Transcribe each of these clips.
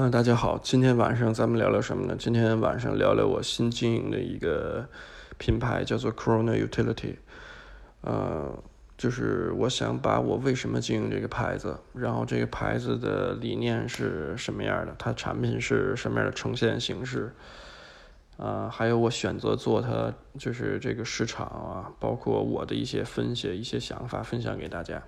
嗯，大家好，今天晚上咱们聊聊什么呢？今天晚上聊聊我新经营的一个品牌，叫做 Corona Utility。呃，就是我想把我为什么经营这个牌子，然后这个牌子的理念是什么样的，它产品是什么样的呈现形式，啊，还有我选择做它，就是这个市场啊，包括我的一些分析、一些想法分享给大家。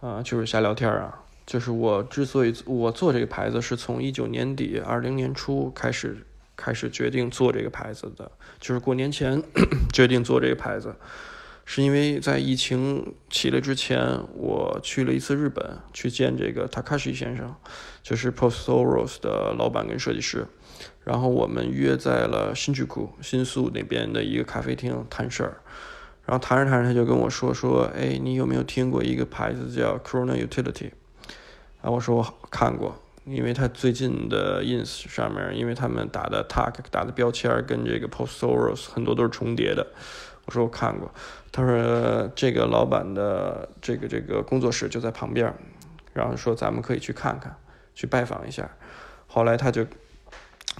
啊，就是瞎聊天啊。就是我之所以我做这个牌子，是从一九年底、二零年初开始开始决定做这个牌子的。就是过年前 决定做这个牌子，是因为在疫情起来之前，我去了一次日本，去见这个 Takashi 先生，就是 Post Oros 的老板跟设计师。然后我们约在了新宿新宿那边的一个咖啡厅谈事儿。然后谈着谈着，他就跟我说说：“哎，你有没有听过一个牌子叫 Corona Utility？” 啊，我说我看过，因为他最近的 ins 上面，因为他们打的 tag 打的标签跟这个 post soros 很多都是重叠的。我说我看过，他说这个老板的这个这个工作室就在旁边，然后说咱们可以去看看，去拜访一下。后来他就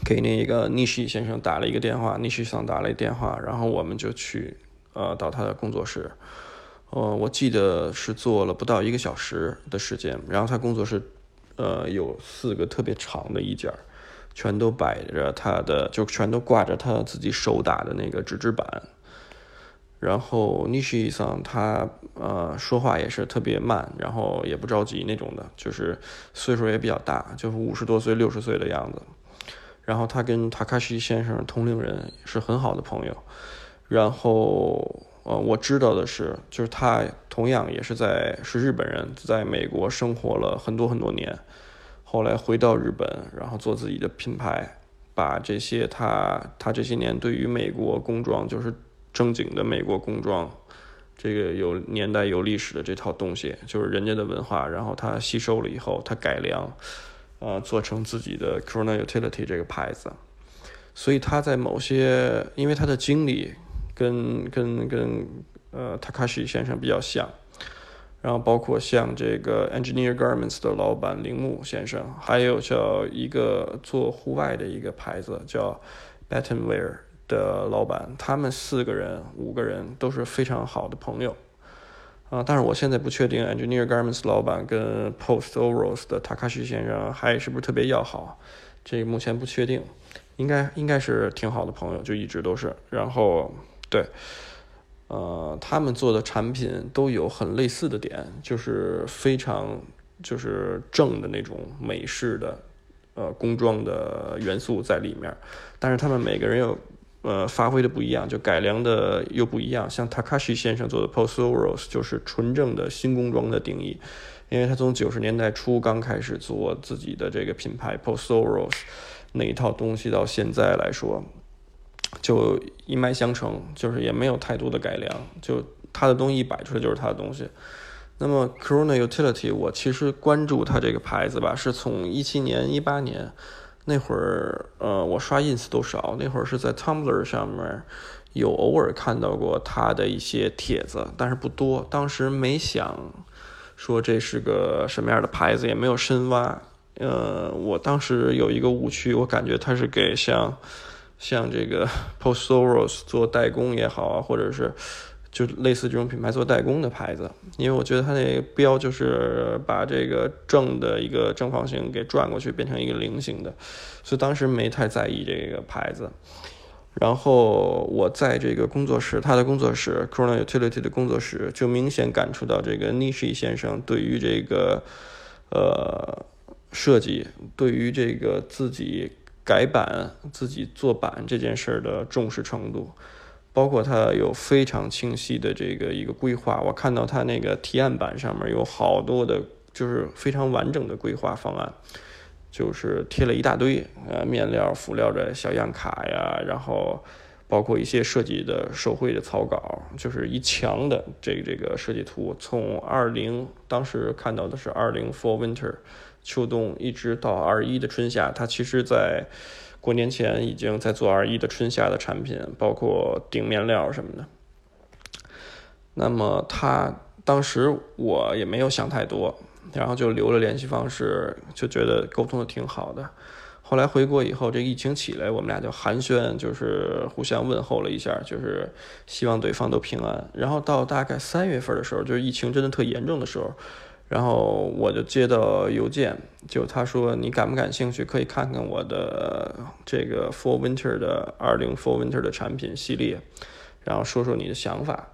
给那个 Nishi 先生打了一个电话，Nishi 上打了一电话，然后我们就去呃到他的工作室。呃，我记得是做了不到一个小时的时间，然后他工作室，呃，有四个特别长的衣架，全都摆着他的，就全都挂着他自己手打的那个纸质板。然后 Nishi 桑他呃说话也是特别慢，然后也不着急那种的，就是岁数也比较大，就是五十多岁、六十岁的样子。然后他跟 Takashi 先生同龄人是很好的朋友，然后。呃，我知道的是，就是他同样也是在是日本人，在美国生活了很多很多年，后来回到日本，然后做自己的品牌，把这些他他这些年对于美国工装，就是正经的美国工装，这个有年代有历史的这套东西，就是人家的文化，然后他吸收了以后，他改良，呃，做成自己的 Corona Utility 这个牌子，所以他在某些，因为他的经历。跟跟跟呃，Takashi 先生比较像，然后包括像这个 Engineer Garments 的老板铃木先生，还有叫一个做户外的一个牌子叫 Battenwear 的老板，他们四个人五个人都是非常好的朋友啊。但是我现在不确定 Engineer Garments 老板跟 Post Oros 的 Takashi 先生还是不是特别要好，这个目前不确定，应该应该是挺好的朋友，就一直都是，然后。对，呃，他们做的产品都有很类似的点，就是非常就是正的那种美式的呃工装的元素在里面，但是他们每个人有呃发挥的不一样，就改良的又不一样。像 Takashi 先生做的 Post Oros 就是纯正的新工装的定义，因为他从九十年代初刚开始做自己的这个品牌 Post Oros 那一套东西，到现在来说。就一脉相承，就是也没有太多的改良，就他的东西一摆出来就是他的东西。那么 Corona Utility，我其实关注他这个牌子吧，是从一七年、一八年那会儿，呃，我刷 ins 都少，那会儿是在 Tumblr 上面有偶尔看到过他的一些帖子，但是不多。当时没想说这是个什么样的牌子，也没有深挖。呃，我当时有一个误区，我感觉他是给像。像这个 Post Oros 做代工也好啊，或者是就类似这种品牌做代工的牌子，因为我觉得它那个标就是把这个正的一个正方形给转过去变成一个菱形的，所以当时没太在意这个牌子。然后我在这个工作室，他的工作室 Corona Utility 的工作室，就明显感触到这个 Nishi 先生对于这个呃设计，对于这个自己。改版自己做版这件事儿的重视程度，包括他有非常清晰的这个一个规划。我看到他那个提案板上面有好多的，就是非常完整的规划方案，就是贴了一大堆呃面料、辅料的小样卡呀，然后包括一些设计的手绘的草稿，就是一墙的这个这个设计图。从二零当时看到的是二零 for winter。秋冬一直到二一的春夏，他其实在过年前已经在做二一的春夏的产品，包括顶面料什么的。那么他当时我也没有想太多，然后就留了联系方式，就觉得沟通的挺好的。后来回国以后，这疫情起来，我们俩就寒暄，就是互相问候了一下，就是希望对方都平安。然后到大概三月份的时候，就是疫情真的特严重的时候，然后我就接到邮件，就他说你感不感兴趣，可以看看我的这个 Fall Winter 的二零 Fall Winter 的产品系列，然后说说你的想法。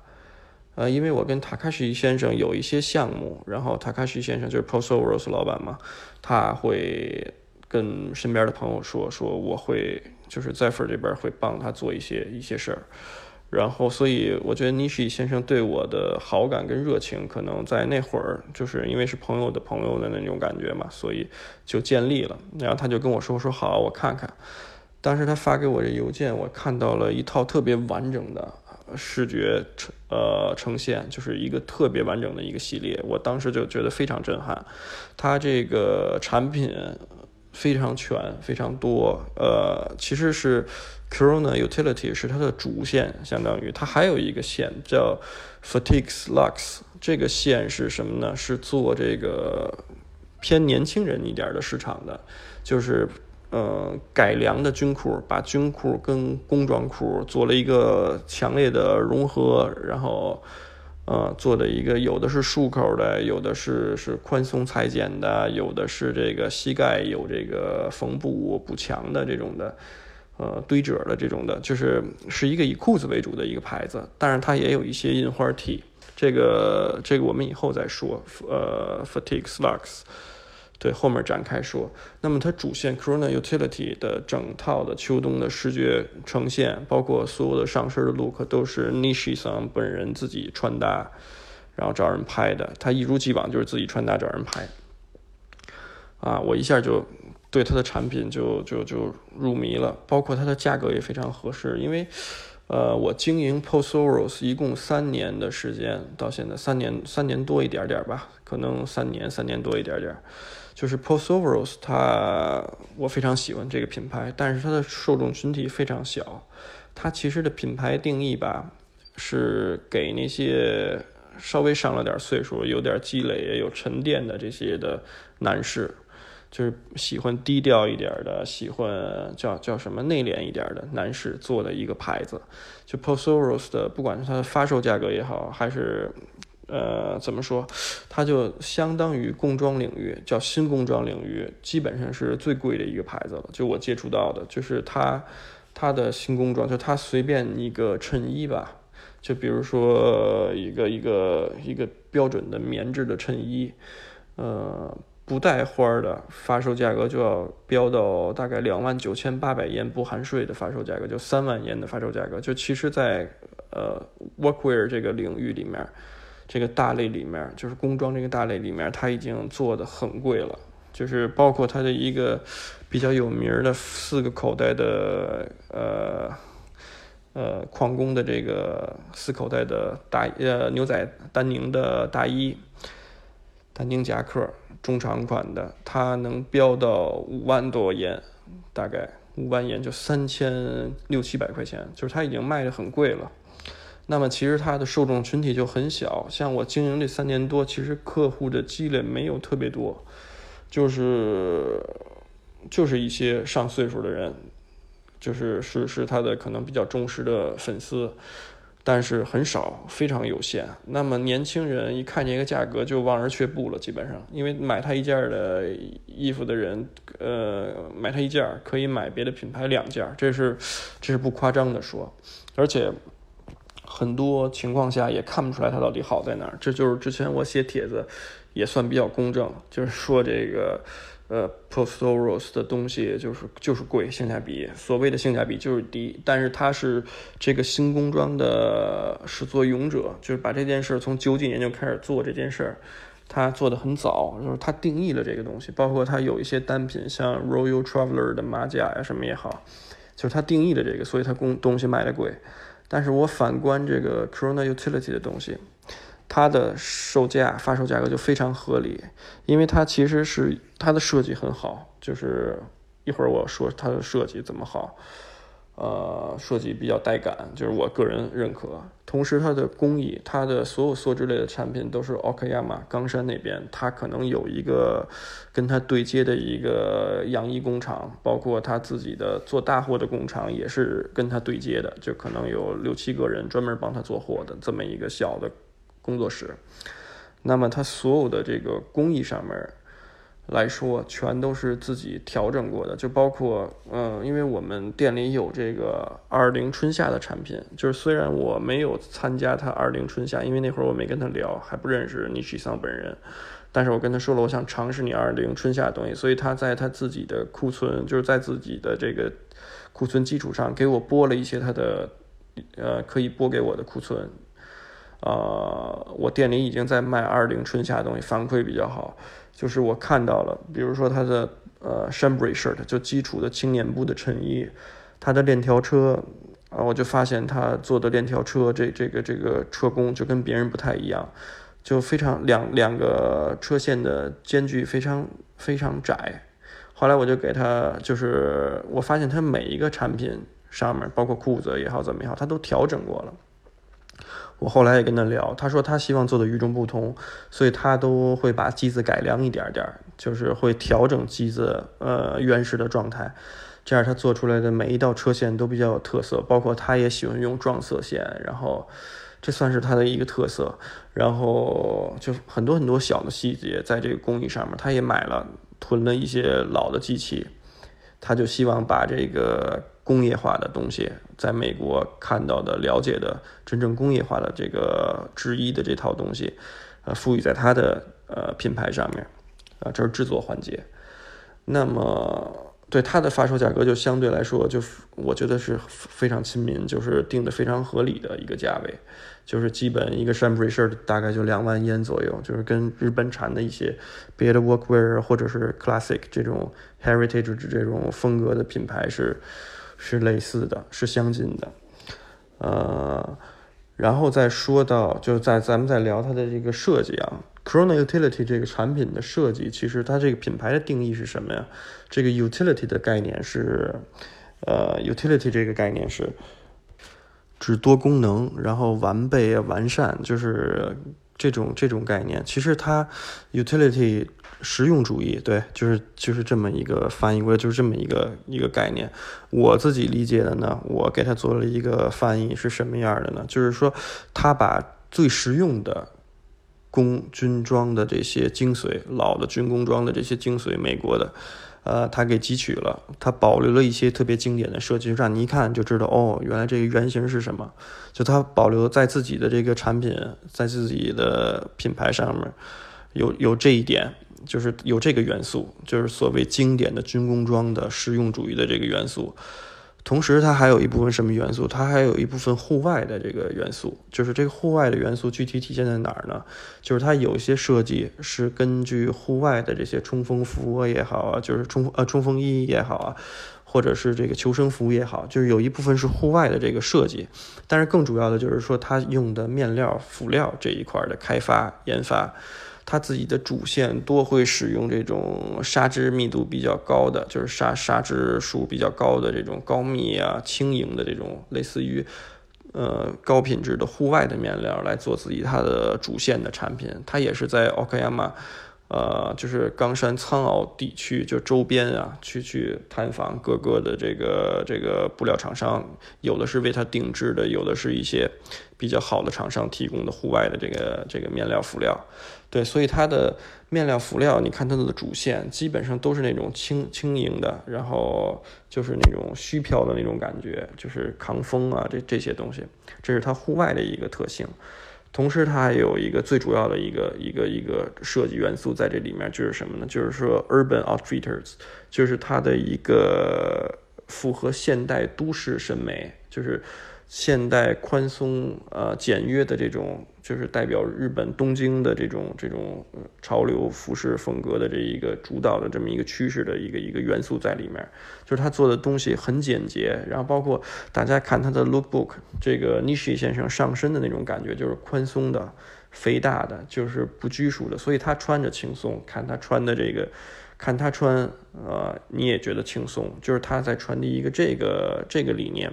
呃，因为我跟塔卡西先生有一些项目，然后塔卡西先生就是 Postoros 老板嘛，他会。跟身边的朋友说说，我会就是在粉这边会帮他做一些一些事儿，然后所以我觉得尼西先生对我的好感跟热情，可能在那会儿就是因为是朋友的朋友的那种感觉嘛，所以就建立了。然后他就跟我说说好，我看看。当时他发给我这邮件，我看到了一套特别完整的视觉呈呃呈现，就是一个特别完整的一个系列。我当时就觉得非常震撼，他这个产品。非常全，非常多。呃，其实是 Corona Utility 是它的主线，相当于它还有一个线叫 Fatigue Lux，。这个线是什么呢？是做这个偏年轻人一点的市场的，就是呃改良的军裤，把军裤跟工装裤做了一个强烈的融合，然后。呃，做的一个有的是束口的，有的是是宽松裁剪的，有的是这个膝盖有这个缝补补强的这种的，呃，堆褶的这种的，就是是一个以裤子为主的一个牌子，但是它也有一些印花 T，这个这个我们以后再说，呃，Fatigue Slacks。对，后面展开说。那么它主线 Corona Utility 的整套的秋冬的视觉呈现，包括所有的上身的 look 都是 Nishi 桑本人自己穿搭，然后找人拍的。他一如既往就是自己穿搭找人拍。啊，我一下就对它的产品就就就入迷了，包括它的价格也非常合适。因为，呃，我经营 Postoros 一共三年的时间，到现在三年三年多一点点吧，可能三年三年多一点点。就是 Postoros，它我非常喜欢这个品牌，但是它的受众群体非常小。它其实的品牌定义吧，是给那些稍微上了点岁数、有点积累、有沉淀的这些的男士，就是喜欢低调一点的、喜欢叫叫什么内敛一点的男士做的一个牌子。就 p o s o r o s 的，不管是它的发售价格也好，还是呃，怎么说？它就相当于工装领域，叫新工装领域，基本上是最贵的一个牌子了。就我接触到的，就是它，它的新工装，就它随便一个衬衣吧，就比如说一个一个一个标准的棉质的衬衣，呃，不带花的，发售价格就要飙到大概两万九千八百元不含税的发售价格，就三万元的发售价格。就其实，在呃 workwear 这个领域里面。这个大类里面，就是工装这个大类里面，它已经做的很贵了。就是包括它的一个比较有名的四个口袋的呃呃矿工的这个四口袋的大呃牛仔丹宁的大衣，丹宁夹克中长款的，它能标到五万多元，大概五万元就三千六七百块钱，就是它已经卖的很贵了。那么其实它的受众群体就很小，像我经营这三年多，其实客户的积累没有特别多，就是就是一些上岁数的人，就是是是他的可能比较忠实的粉丝，但是很少，非常有限。那么年轻人一看见一个价格就望而却步了，基本上，因为买他一件的衣服的人，呃，买他一件可以买别的品牌两件，这是这是不夸张的说，而且。很多情况下也看不出来它到底好在哪儿，这就是之前我写帖子也算比较公正，就是说这个呃 Postoros 的东西就是就是贵，性价比所谓的性价比就是低，但是它是这个新工装的始作俑者，就是把这件事从九几年就开始做这件事儿，他做的很早，就是他定义了这个东西，包括他有一些单品，像 Royal Traveler 的马甲呀什么也好，就是他定义了这个，所以他工东西卖的贵。但是我反观这个 Corona Utility 的东西，它的售价发售价格就非常合理，因为它其实是它的设计很好，就是一会儿我说它的设计怎么好，呃，设计比较带感，就是我个人认可。同时，它的工艺，它的所有梭织类的产品都是 Okayama 冈山那边，它可能有一个跟它对接的一个洋衣工厂，包括它自己的做大货的工厂也是跟它对接的，就可能有六七个人专门帮他做货的这么一个小的工作室。那么，它所有的这个工艺上面。来说，全都是自己调整过的，就包括，嗯，因为我们店里有这个二零春夏的产品，就是虽然我没有参加他二零春夏，因为那会儿我没跟他聊，还不认识尼西桑本人，但是我跟他说了，我想尝试你二零春夏的东西，所以他在他自己的库存，就是在自己的这个库存基础上，给我拨了一些他的，呃，可以拨给我的库存，呃，我店里已经在卖二零春夏的东西，反馈比较好。就是我看到了，比如说他的呃 chambray shirt 就基础的青年部的衬衣，他的链条车啊，我就发现他做的链条车这这个这个车工就跟别人不太一样，就非常两两个车线的间距非常非常窄。后来我就给他，就是我发现他每一个产品上面，包括裤子也好怎么也好，他都调整过了。我后来也跟他聊，他说他希望做的与众不同，所以他都会把机子改良一点点，就是会调整机子呃原始的状态，这样他做出来的每一道车线都比较有特色，包括他也喜欢用撞色线，然后这算是他的一个特色，然后就很多很多小的细节在这个工艺上面，他也买了囤了一些老的机器，他就希望把这个。工业化的东西，在美国看到的、了解的真正工业化的这个制衣的这套东西，呃，赋予在它的呃品牌上面，啊，这是制作环节。那么。对它的发售价格就相对来说，就我觉得是非常亲民，就是定的非常合理的一个价位，就是基本一个 chambray shirt 大概就两万烟左右，就是跟日本产的一些别的 workwear 或者是 classic 这种 heritage 这种风格的品牌是是类似的，是相近的，呃。然后再说到，就在咱们再聊它的这个设计啊，Corona Utility 这个产品的设计，其实它这个品牌的定义是什么呀？这个 Utility 的概念是，呃，Utility 这个概念是指多功能，然后完备、完善，就是这种这种概念。其实它 Utility。实用主义，对，就是就是这么一个翻译过来，就是这么一个一个概念。我自己理解的呢，我给他做了一个翻译，是什么样的呢？就是说，他把最实用的工军装的这些精髓，老的军工装的这些精髓，美国的，呃，他给汲取了，他保留了一些特别经典的设计，让你一看就知道，哦，原来这个原型是什么。就他保留在自己的这个产品，在自己的品牌上面有有这一点。就是有这个元素，就是所谓经典的军工装的实用主义的这个元素，同时它还有一部分什么元素？它还有一部分户外的这个元素。就是这个户外的元素具体体现在哪儿呢？就是它有一些设计是根据户外的这些冲锋服也好啊，就是冲呃冲锋衣也好啊，或者是这个求生服也好，就是有一部分是户外的这个设计。但是更主要的就是说，它用的面料辅料这一块的开发研发。它自己的主线多会使用这种纱织密度比较高的，就是纱纱织数比较高的这种高密啊、轻盈的这种类似于呃高品质的户外的面料来做自己它的主线的产品。它也是在 Okayama。呃，就是冈山苍奥地区就周边啊，去去探访各个的这个这个布料厂商，有的是为他定制的，有的是一些比较好的厂商提供的户外的这个这个面料辅料。对，所以它的面料辅料，你看它的主线基本上都是那种轻轻盈的，然后就是那种虚飘的那种感觉，就是抗风啊，这这些东西，这是它户外的一个特性。同时，它还有一个最主要的一个一个一个设计元素在这里面，就是什么呢？就是说，urban outfitters，就是它的一个符合现代都市审美，就是。现代宽松呃简约的这种，就是代表日本东京的这种这种潮流服饰风格的这一个主导的这么一个趋势的一个一个元素在里面，就是他做的东西很简洁，然后包括大家看他的 lookbook，这个 Nishi 先生上身的那种感觉就是宽松的、肥大的，就是不拘束的，所以他穿着轻松，看他穿的这个看他穿，呃，你也觉得轻松，就是他在传递一个这个这个理念。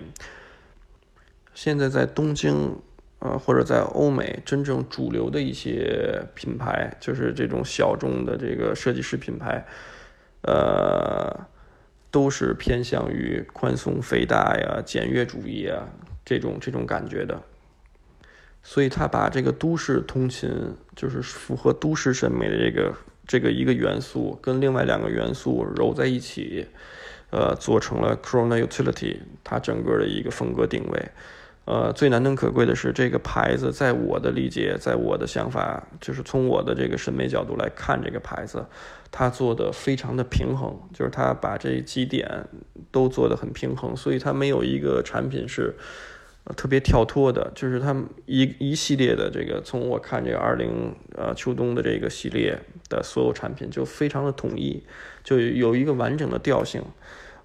现在在东京，呃，或者在欧美，真正主流的一些品牌，就是这种小众的这个设计师品牌，呃，都是偏向于宽松肥大呀、简约主义啊这种这种感觉的。所以他把这个都市通勤，就是符合都市审美的这个这个一个元素，跟另外两个元素揉在一起，呃，做成了 Corona Utility，它整个的一个风格定位。呃，最难能可贵的是这个牌子，在我的理解，在我的想法，就是从我的这个审美角度来看，这个牌子，它做的非常的平衡，就是它把这几点都做的很平衡，所以它没有一个产品是。特别跳脱的，就是它一一系列的这个，从我看这个二零呃秋冬的这个系列的所有产品就非常的统一，就有一个完整的调性。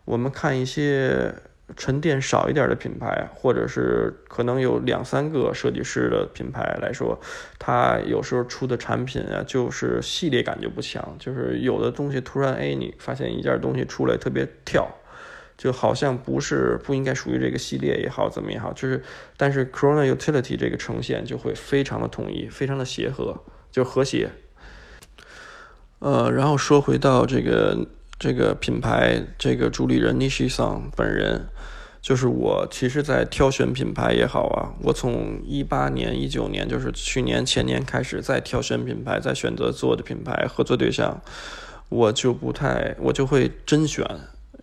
我们看一些沉淀少一点的品牌，或者是可能有两三个设计师的品牌来说，它有时候出的产品啊，就是系列感就不强，就是有的东西突然哎，你发现一件东西出来特别跳。就好像不是不应该属于这个系列也好，怎么也好，就是，但是 Corona Utility 这个呈现就会非常的统一，非常的协和，就和谐。呃，然后说回到这个这个品牌，这个主理人 Nishi San 本人，就是我其实，在挑选品牌也好啊，我从一八年、一九年，就是去年前年开始，在挑选品牌，在选择做的品牌合作对象，我就不太，我就会甄选。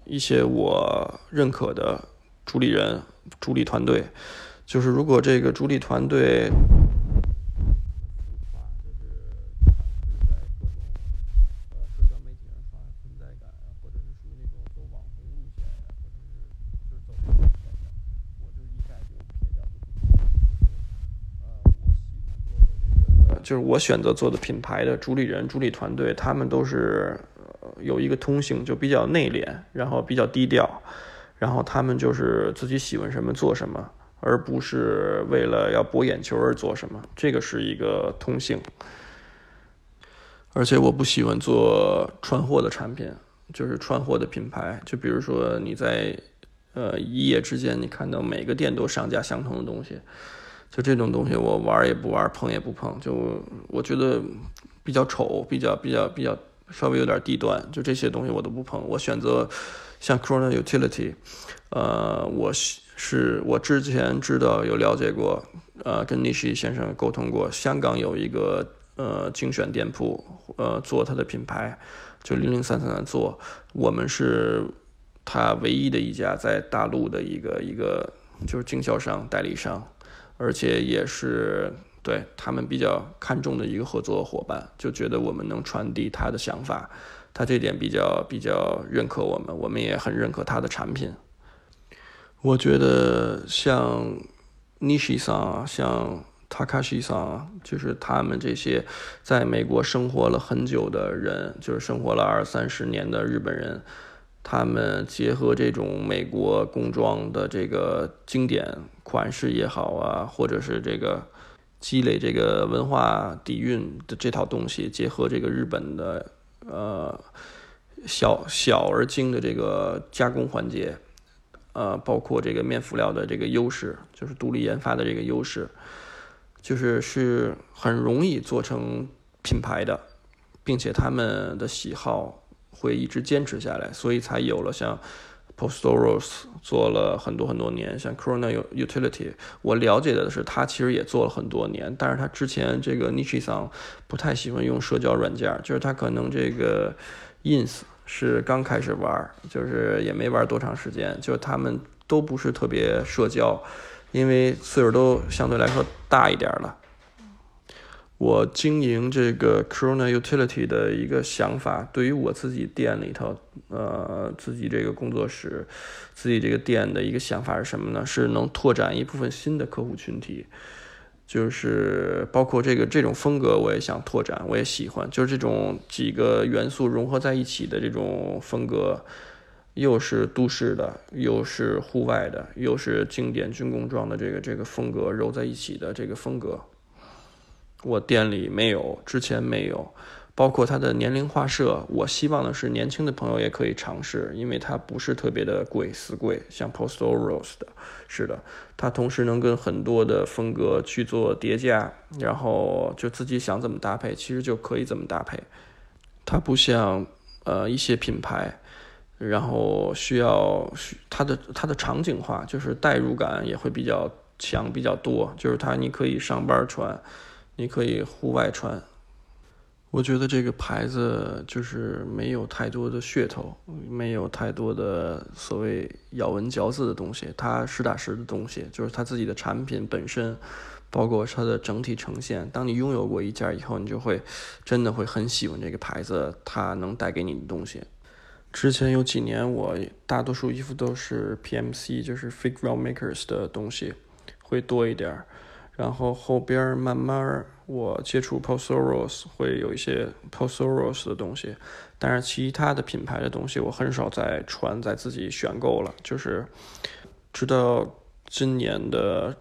一些我认可的主理人、主理团队，就是如果这个主理团队，就是我选择做的品牌的主理人、主理团队，他们都是。有一个通性，就比较内敛，然后比较低调，然后他们就是自己喜欢什么做什么，而不是为了要博眼球而做什么，这个是一个通性。而且我不喜欢做串货的产品，就是串货的品牌，就比如说你在呃一夜之间，你看到每个店都上架相同的东西，就这种东西我玩也不玩，碰也不碰，就我觉得比较丑，比较比较比较。稍微有点低端，就这些东西我都不碰。我选择像 Corona Utility，呃，我是我之前知道有了解过，呃，跟 Nishi 先生沟通过，香港有一个呃精选店铺，呃，做他的品牌，就零零散散的做。我们是他唯一的一家在大陆的一个一个就是经销商代理商，而且也是。对他们比较看重的一个合作伙伴，就觉得我们能传递他的想法，他这点比较比较认可我们，我们也很认可他的产品。我觉得像 Nishi 桑、像 Takashi 桑，就是他们这些在美国生活了很久的人，就是生活了二三十年的日本人，他们结合这种美国工装的这个经典款式也好啊，或者是这个。积累这个文化底蕴的这套东西，结合这个日本的呃小小而精的这个加工环节，呃，包括这个面辅料的这个优势，就是独立研发的这个优势，就是是很容易做成品牌的，并且他们的喜好会一直坚持下来，所以才有了像。Postoros 做了很多很多年，像 Corona Utility，我了解的是他其实也做了很多年，但是他之前这个 Nishi 桑不太喜欢用社交软件，就是他可能这个 Ins 是刚开始玩，就是也没玩多长时间，就是他们都不是特别社交，因为岁数都相对来说大一点了。我经营这个 Corona Utility 的一个想法，对于我自己店里头，呃，自己这个工作室，自己这个店的一个想法是什么呢？是能拓展一部分新的客户群体，就是包括这个这种风格，我也想拓展，我也喜欢，就是这种几个元素融合在一起的这种风格，又是都市的，又是户外的，又是经典军工装的这个这个风格揉在一起的这个风格。我店里没有，之前没有，包括它的年龄画设，我希望的是年轻的朋友也可以尝试，因为它不是特别的贵，死贵，像 Post Oros 的，是的，它同时能跟很多的风格去做叠加，然后就自己想怎么搭配，其实就可以怎么搭配。它不像呃一些品牌，然后需要它的它的场景化，就是代入感也会比较强比较多，就是它你可以上班穿，你可以户外穿。我觉得这个牌子就是没有太多的噱头，没有太多的所谓咬文嚼字的东西，它实打实的东西，就是它自己的产品本身，包括它的整体呈现。当你拥有过一件以后，你就会真的会很喜欢这个牌子，它能带给你的东西。之前有几年，我大多数衣服都是 PMC，就是 Figure Makers 的东西会多一点儿。然后后边慢慢我接触 Postoros 会有一些 Postoros 的东西，但是其他的品牌的东西我很少再穿，再自己选购了。就是直到今年的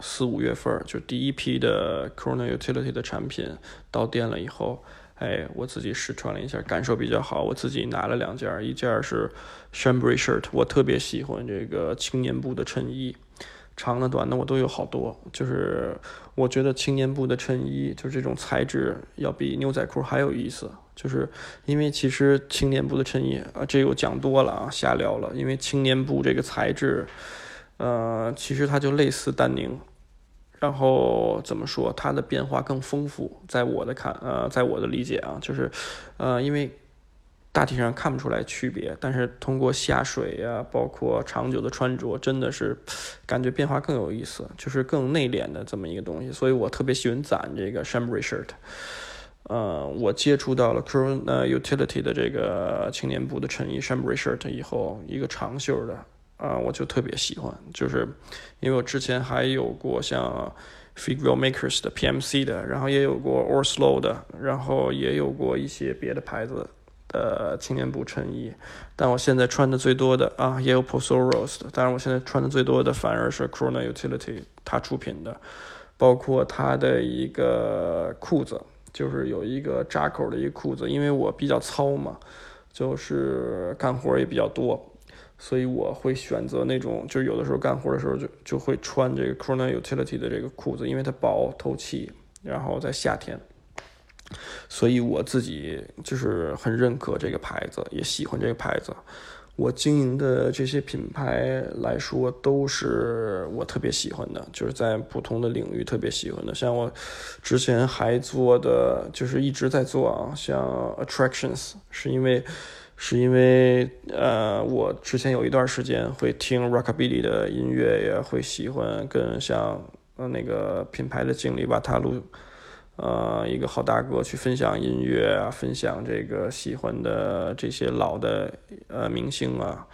四五月份，就第一批的 Corona Utility 的产品到店了以后，哎，我自己试穿了一下，感受比较好。我自己拿了两件，一件是 Chambray Shirt，我特别喜欢这个青年部的衬衣。长的、短的我都有好多，就是我觉得青年布的衬衣，就是这种材质要比牛仔裤还有意思，就是因为其实青年部的衬衣啊，这又讲多了啊，瞎聊了。因为青年布这个材质，呃，其实它就类似丹宁，然后怎么说，它的变化更丰富，在我的看，呃，在我的理解啊，就是，呃，因为。大体上看不出来区别，但是通过下水呀，包括长久的穿着，真的是感觉变化更有意思，就是更内敛的这么一个东西。所以我特别喜欢攒这个 Chambray shirt。呃，我接触到了 Corona Utility 的这个青年部的衬衣 Chambray shirt 以后，一个长袖的啊，我就特别喜欢，就是因为我之前还有过像 Figure Makers 的 PMC 的，然后也有过 Orslow 的，然后也有过一些别的牌子。的青年部衬衣，但我现在穿的最多的啊，也有 Postoros 的，但是我现在穿的最多的反而是 Corona Utility 它出品的，包括它的一个裤子，就是有一个扎口的一个裤子，因为我比较糙嘛，就是干活也比较多，所以我会选择那种，就有的时候干活的时候就就会穿这个 Corona Utility 的这个裤子，因为它薄透气，然后在夏天。所以我自己就是很认可这个牌子，也喜欢这个牌子。我经营的这些品牌来说，都是我特别喜欢的，就是在不同的领域特别喜欢的。像我之前还做的，就是一直在做啊，像 Attractions，是因为是因为呃，我之前有一段时间会听 Rockabilly 的音乐，也会喜欢跟像那个品牌的经理瓦塔鲁。呃，一个好大哥去分享音乐啊，分享这个喜欢的这些老的呃明星啊，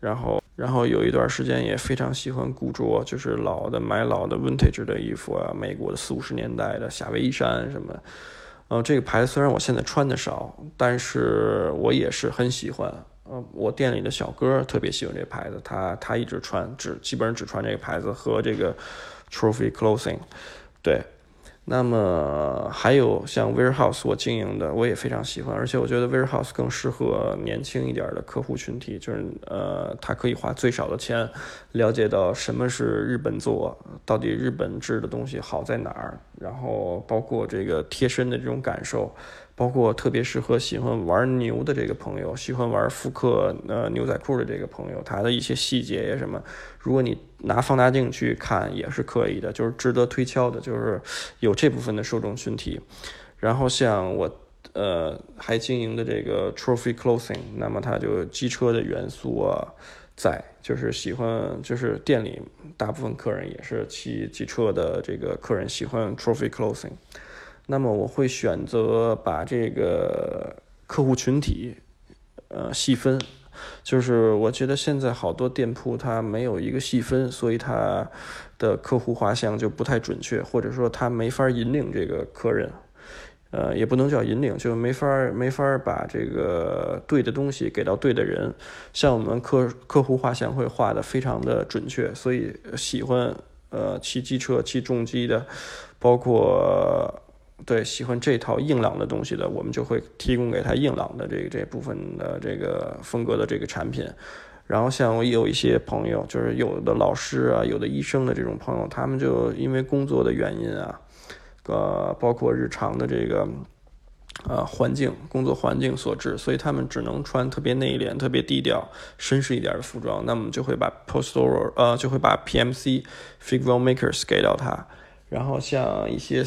然后然后有一段时间也非常喜欢古着，就是老的买老的 vintage 的衣服啊，美国的四五十年代的夏威夷衫什么，呃，这个牌子虽然我现在穿的少，但是我也是很喜欢。呃，我店里的小哥特别喜欢这牌子，他他一直穿，只基本上只穿这个牌子和这个 trophy clothing，对。那么还有像 Warehouse 我经营的，我也非常喜欢，而且我觉得 Warehouse 更适合年轻一点的客户群体，就是呃，他可以花最少的钱，了解到什么是日本做，到底日本制的东西好在哪儿，然后包括这个贴身的这种感受。包括特别适合喜欢玩牛的这个朋友，喜欢玩复刻呃牛仔裤的这个朋友，他的一些细节呀什么，如果你拿放大镜去看也是可以的，就是值得推敲的，就是有这部分的受众群体。然后像我呃还经营的这个 Trophy Clothing，那么它就机车的元素啊在，就是喜欢就是店里大部分客人也是骑机车的这个客人喜欢 Trophy Clothing。那么我会选择把这个客户群体，呃细分，就是我觉得现在好多店铺它没有一个细分，所以它的客户画像就不太准确，或者说它没法引领这个客人，呃也不能叫引领，就没法没法把这个对的东西给到对的人。像我们客客户画像会画的非常的准确，所以喜欢呃骑机车、骑重机的，包括。对喜欢这套硬朗的东西的，我们就会提供给他硬朗的这个这部分的这个风格的这个产品。然后像我有一些朋友，就是有的老师啊，有的医生的这种朋友，他们就因为工作的原因啊，呃，包括日常的这个呃环境、工作环境所致，所以他们只能穿特别内敛、特别低调、绅士一点的服装。那么就会把 Postoral 呃，就会把 PMC Figure Makers 给到他。然后像一些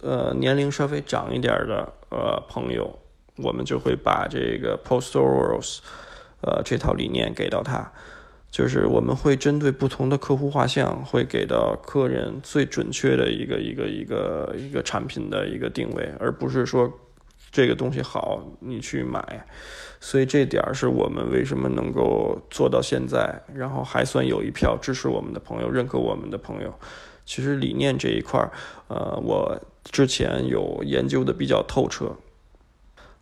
呃年龄稍微长一点的呃朋友，我们就会把这个 Postorals。呃，这套理念给到他，就是我们会针对不同的客户画像，会给到客人最准确的一个一个一个一个产品的一个定位，而不是说这个东西好你去买。所以这点是我们为什么能够做到现在，然后还算有一票支持我们的朋友、认可我们的朋友。其实理念这一块儿，呃，我之前有研究的比较透彻，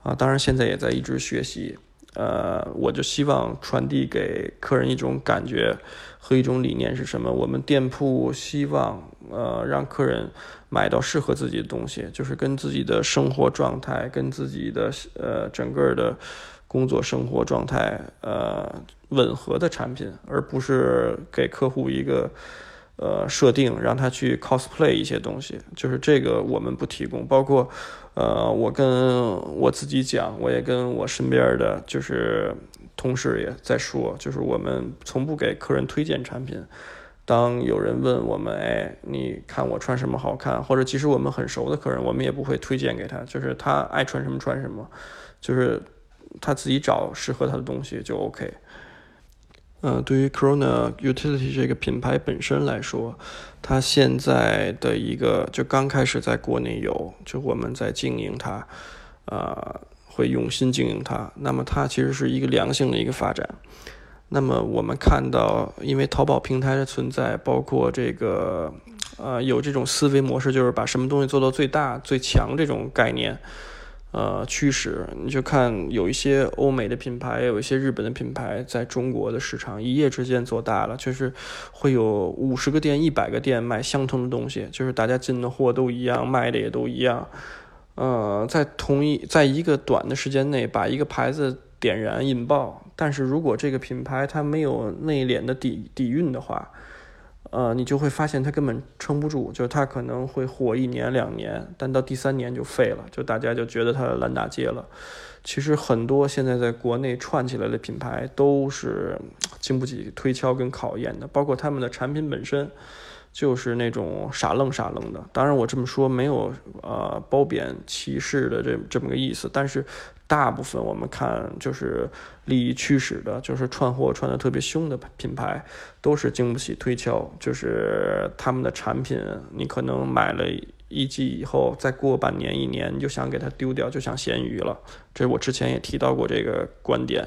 啊，当然现在也在一直学习。呃，我就希望传递给客人一种感觉和一种理念是什么？我们店铺希望呃让客人买到适合自己的东西，就是跟自己的生活状态、跟自己的呃整个的工作生活状态呃吻合的产品，而不是给客户一个。呃，设定让他去 cosplay 一些东西，就是这个我们不提供。包括，呃，我跟我自己讲，我也跟我身边的就是同事也在说，就是我们从不给客人推荐产品。当有人问我们，哎，你看我穿什么好看？或者即使我们很熟的客人，我们也不会推荐给他，就是他爱穿什么穿什么，就是他自己找适合他的东西就 OK。嗯，对于 Corona Utility 这个品牌本身来说，它现在的一个就刚开始在国内有，就我们在经营它，呃，会用心经营它。那么它其实是一个良性的一个发展。那么我们看到，因为淘宝平台的存在，包括这个呃有这种思维模式，就是把什么东西做到最大最强这种概念。呃，趋势你就看有一些欧美的品牌，有一些日本的品牌，在中国的市场一夜之间做大了，就是会有五十个店、一百个店卖相同的东西，就是大家进的货都一样，卖的也都一样。呃，在同一在一个短的时间内把一个牌子点燃引爆，但是如果这个品牌它没有内敛的底底蕴的话。呃，你就会发现它根本撑不住，就是它可能会火一年两年，但到第三年就废了，就大家就觉得它烂大街了。其实很多现在在国内串起来的品牌都是经不起推敲跟考验的，包括他们的产品本身就是那种傻愣傻愣的。当然我这么说没有呃褒贬歧视的这这么个意思，但是。大部分我们看就是利益驱使的，就是串货串的特别凶的品牌，都是经不起推敲。就是他们的产品，你可能买了一季以后，再过半年一年，你就想给它丢掉，就像咸鱼了。这我之前也提到过这个观点。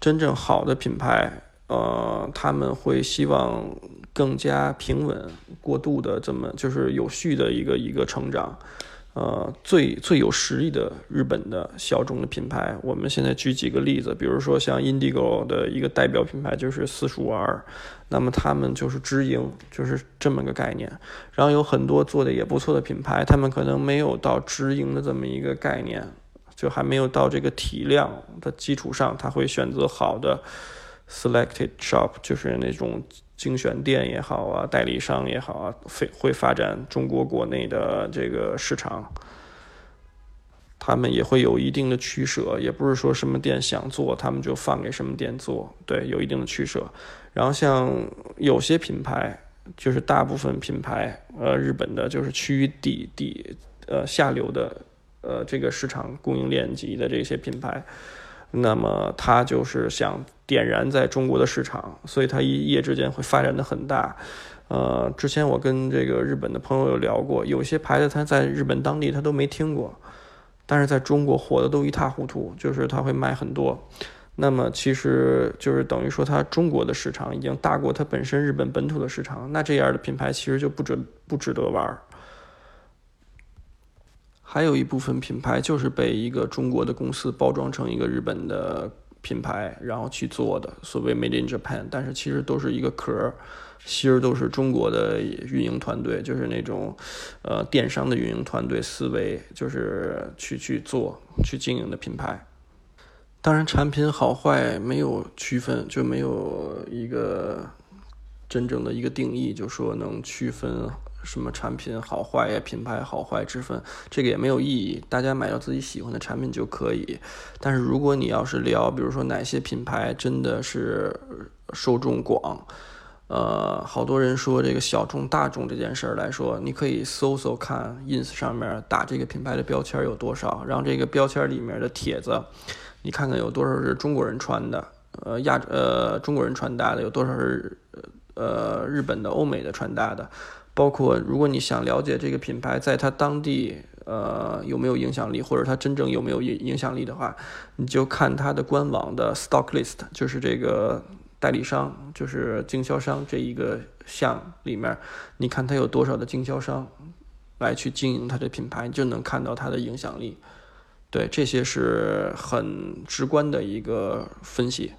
真正好的品牌，呃，他们会希望更加平稳、过度的这么就是有序的一个一个成长。呃，最最有实力的日本的小众的品牌，我们现在举几个例子，比如说像 Indigo 的一个代表品牌就是四十五 R，那么他们就是直营，就是这么个概念。然后有很多做的也不错的品牌，他们可能没有到直营的这么一个概念，就还没有到这个体量的基础上，他会选择好的 selected shop，就是那种。精选店也好啊，代理商也好啊，会会发展中国国内的这个市场，他们也会有一定的取舍，也不是说什么店想做，他们就放给什么店做，对，有一定的取舍。然后像有些品牌，就是大部分品牌，呃，日本的就是趋于底底呃下流的呃这个市场供应链级的这些品牌。那么他就是想点燃在中国的市场，所以他一夜之间会发展的很大。呃，之前我跟这个日本的朋友有聊过，有些牌子他在日本当地他都没听过，但是在中国火的都一塌糊涂，就是他会卖很多。那么其实就是等于说，他中国的市场已经大过他本身日本本土的市场，那这样的品牌其实就不值不值得玩。还有一部分品牌就是被一个中国的公司包装成一个日本的品牌，然后去做的，所谓 Made in Japan，但是其实都是一个壳，其实都是中国的运营团队，就是那种呃电商的运营团队思维，就是去去做去经营的品牌。当然，产品好坏没有区分，就没有一个真正的一个定义，就说能区分什么产品好坏呀、品牌好坏之分，这个也没有意义。大家买到自己喜欢的产品就可以。但是如果你要是聊，比如说哪些品牌真的是受众广，呃，好多人说这个小众大众这件事儿来说，你可以搜搜看，ins 上面打这个品牌的标签有多少，然后这个标签里面的帖子。你看看有多少是中国人穿的，呃亚呃中国人穿搭的，有多少是呃日本的、欧美的穿搭的，包括如果你想了解这个品牌在它当地呃有没有影响力，或者它真正有没有影影响力的话，你就看它的官网的 stock list，就是这个代理商，就是经销商这一个项里面，你看它有多少的经销商来去经营它的品牌，你就能看到它的影响力。对，这些是很直观的一个分析，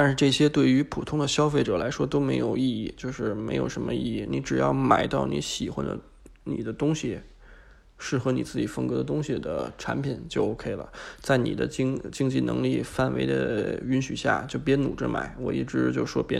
但是这些对于普通的消费者来说都没有意义，就是没有什么意义。你只要买到你喜欢的、你的东西，适合你自己风格的东西的产品就 OK 了。在你的经经济能力范围的允许下，就别努着买。我一直就说别。